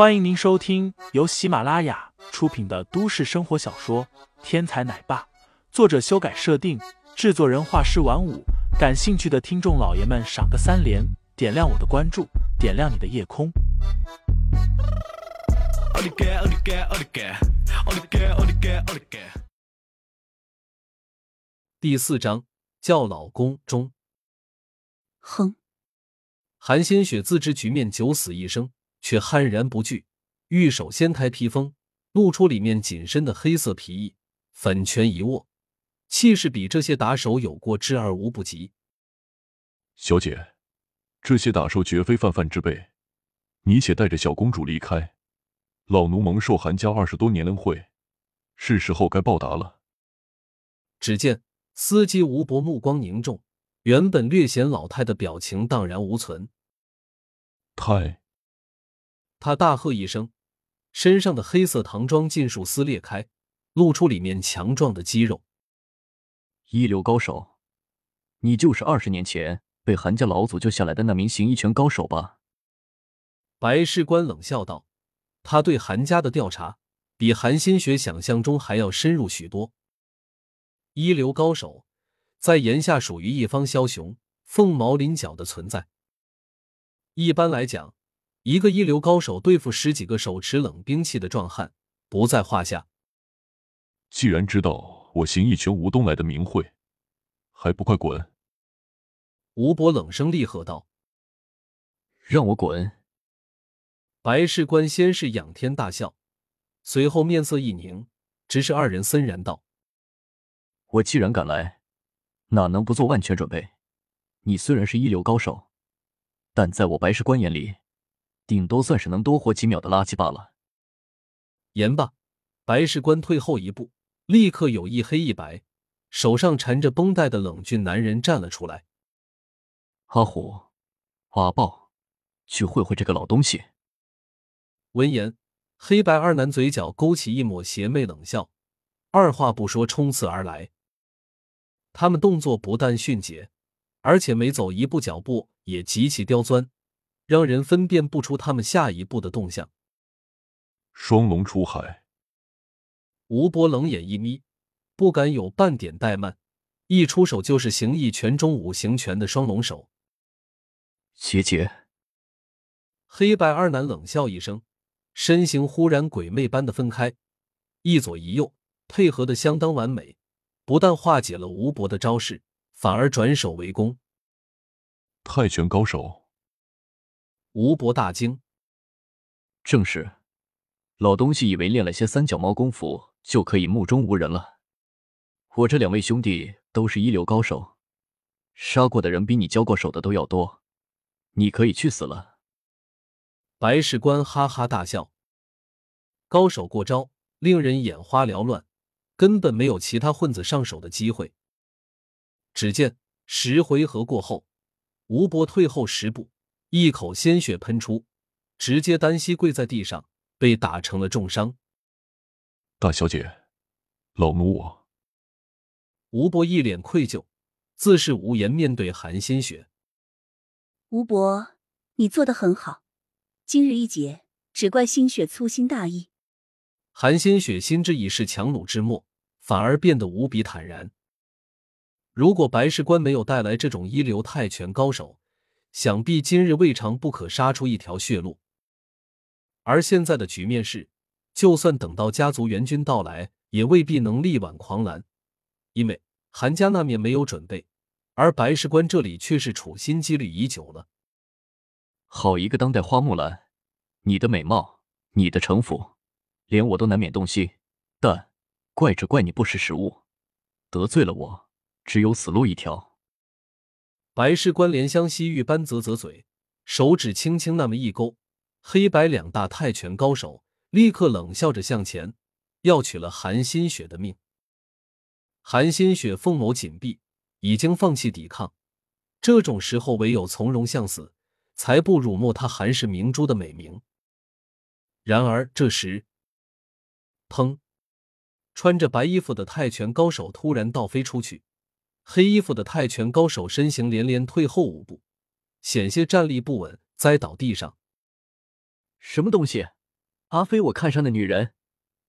欢迎您收听由喜马拉雅出品的都市生活小说《天才奶爸》，作者修改设定，制作人画师晚舞。感兴趣的听众老爷们，赏个三连，点亮我的关注，点亮你的夜空。第四章叫老公中。哼！韩新雪自知局面九死一生，却悍然不惧，玉手掀开披风，露出里面紧身的黑色皮衣，粉拳一握，气势比这些打手有过之而无不及。小姐，这些打手绝非泛泛之辈，你且带着小公主离开。老奴蒙受韩家二十多年恩惠，是时候该报答了。只见司机吴伯目光凝重。原本略显老态的表情荡然无存。太，他大喝一声，身上的黑色唐装尽数撕裂开，露出里面强壮的肌肉。一流高手，你就是二十年前被韩家老祖救下来的那名形意拳高手吧？白士官冷笑道：“他对韩家的调查，比韩新雪想象中还要深入许多。一流高手。”在炎下属于一方枭雄，凤毛麟角的存在。一般来讲，一个一流高手对付十几个手持冷兵器的壮汉不在话下。既然知道我行义拳吴东来的名讳，还不快滚！吴伯冷声厉喝道：“让我滚！”白事官先是仰天大笑，随后面色一凝，直视二人森然道：“我既然敢来。”哪能不做万全准备？你虽然是一流高手，但在我白事官眼里，顶多算是能多活几秒的垃圾罢了。言罢，白石官退后一步，立刻有一黑一白，手上缠着绷带的冷峻男人站了出来。阿虎，阿豹，去会会这个老东西。闻言，黑白二男嘴角勾起一抹邪魅冷笑，二话不说冲刺而来。他们动作不但迅捷，而且每走一步脚步也极其刁钻，让人分辨不出他们下一步的动向。双龙出海，吴伯冷眼一眯，不敢有半点怠慢，一出手就是形意拳中五行拳的双龙手。邪杰，黑白二男冷笑一声，身形忽然鬼魅般的分开，一左一右配合的相当完美。不但化解了吴伯的招式，反而转手为攻。泰拳高手，吴伯大惊。正是，老东西以为练了些三脚猫功夫就可以目中无人了。我这两位兄弟都是一流高手，杀过的人比你交过手的都要多。你可以去死了。白士官哈哈大笑，高手过招，令人眼花缭乱。根本没有其他混子上手的机会。只见十回合过后，吴伯退后十步，一口鲜血喷出，直接单膝跪在地上，被打成了重伤。大小姐，老奴我……吴伯一脸愧疚，自是无言面对韩新雪。吴伯，你做的很好，今日一劫，只怪新雪粗心大意。韩新雪心知已是强弩之末。反而变得无比坦然。如果白事官没有带来这种一流泰拳高手，想必今日未尝不可杀出一条血路。而现在的局面是，就算等到家族援军到来，也未必能力挽狂澜，因为韩家那面没有准备，而白石关这里却是处心积虑已久了。好一个当代花木兰！你的美貌，你的城府，连我都难免动心，但……怪只怪你不识时务，得罪了我，只有死路一条。白氏官怜香惜玉般啧啧嘴，手指轻轻那么一勾，黑白两大泰拳高手立刻冷笑着向前，要取了韩新雪的命。韩新雪凤眸紧闭，已经放弃抵抗，这种时候唯有从容向死，才不辱没他韩氏明珠的美名。然而这时，砰！穿着白衣服的泰拳高手突然倒飞出去，黑衣服的泰拳高手身形连连退后五步，险些站立不稳，栽倒地上。什么东西？阿飞我看上的女人，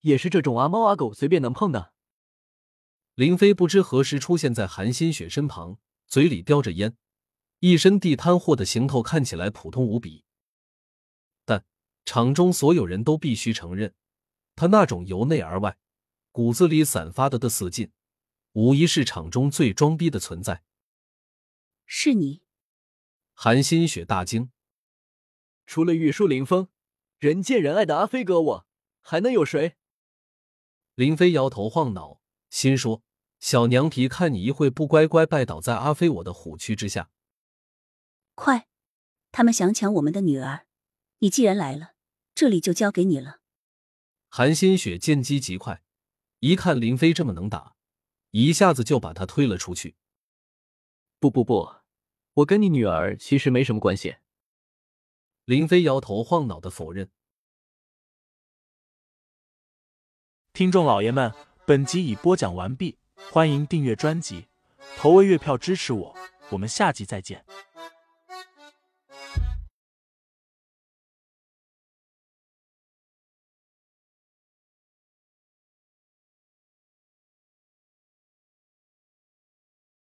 也是这种阿猫阿狗随便能碰的。林飞不知何时出现在韩新雪身旁，嘴里叼着烟，一身地摊货的行头看起来普通无比。但场中所有人都必须承认，他那种由内而外、骨子里散发的的死劲，无疑是场中最装逼的存在。是你？韩新雪大惊。除了玉树临风、人见人爱的阿飞哥，我还能有谁？林飞摇头晃脑，心说：“小娘皮，看你一会不乖乖拜倒在阿飞我的虎躯之下。”快，他们想抢我们的女儿，你既然来了，这里就交给你了。韩新雪见机极快，一看林飞这么能打，一下子就把他推了出去。不不不，我跟你女儿其实没什么关系。林飞摇头晃脑的否认。听众老爷们，本集已播讲完毕，欢迎订阅专辑，投喂月票支持我，我们下集再见。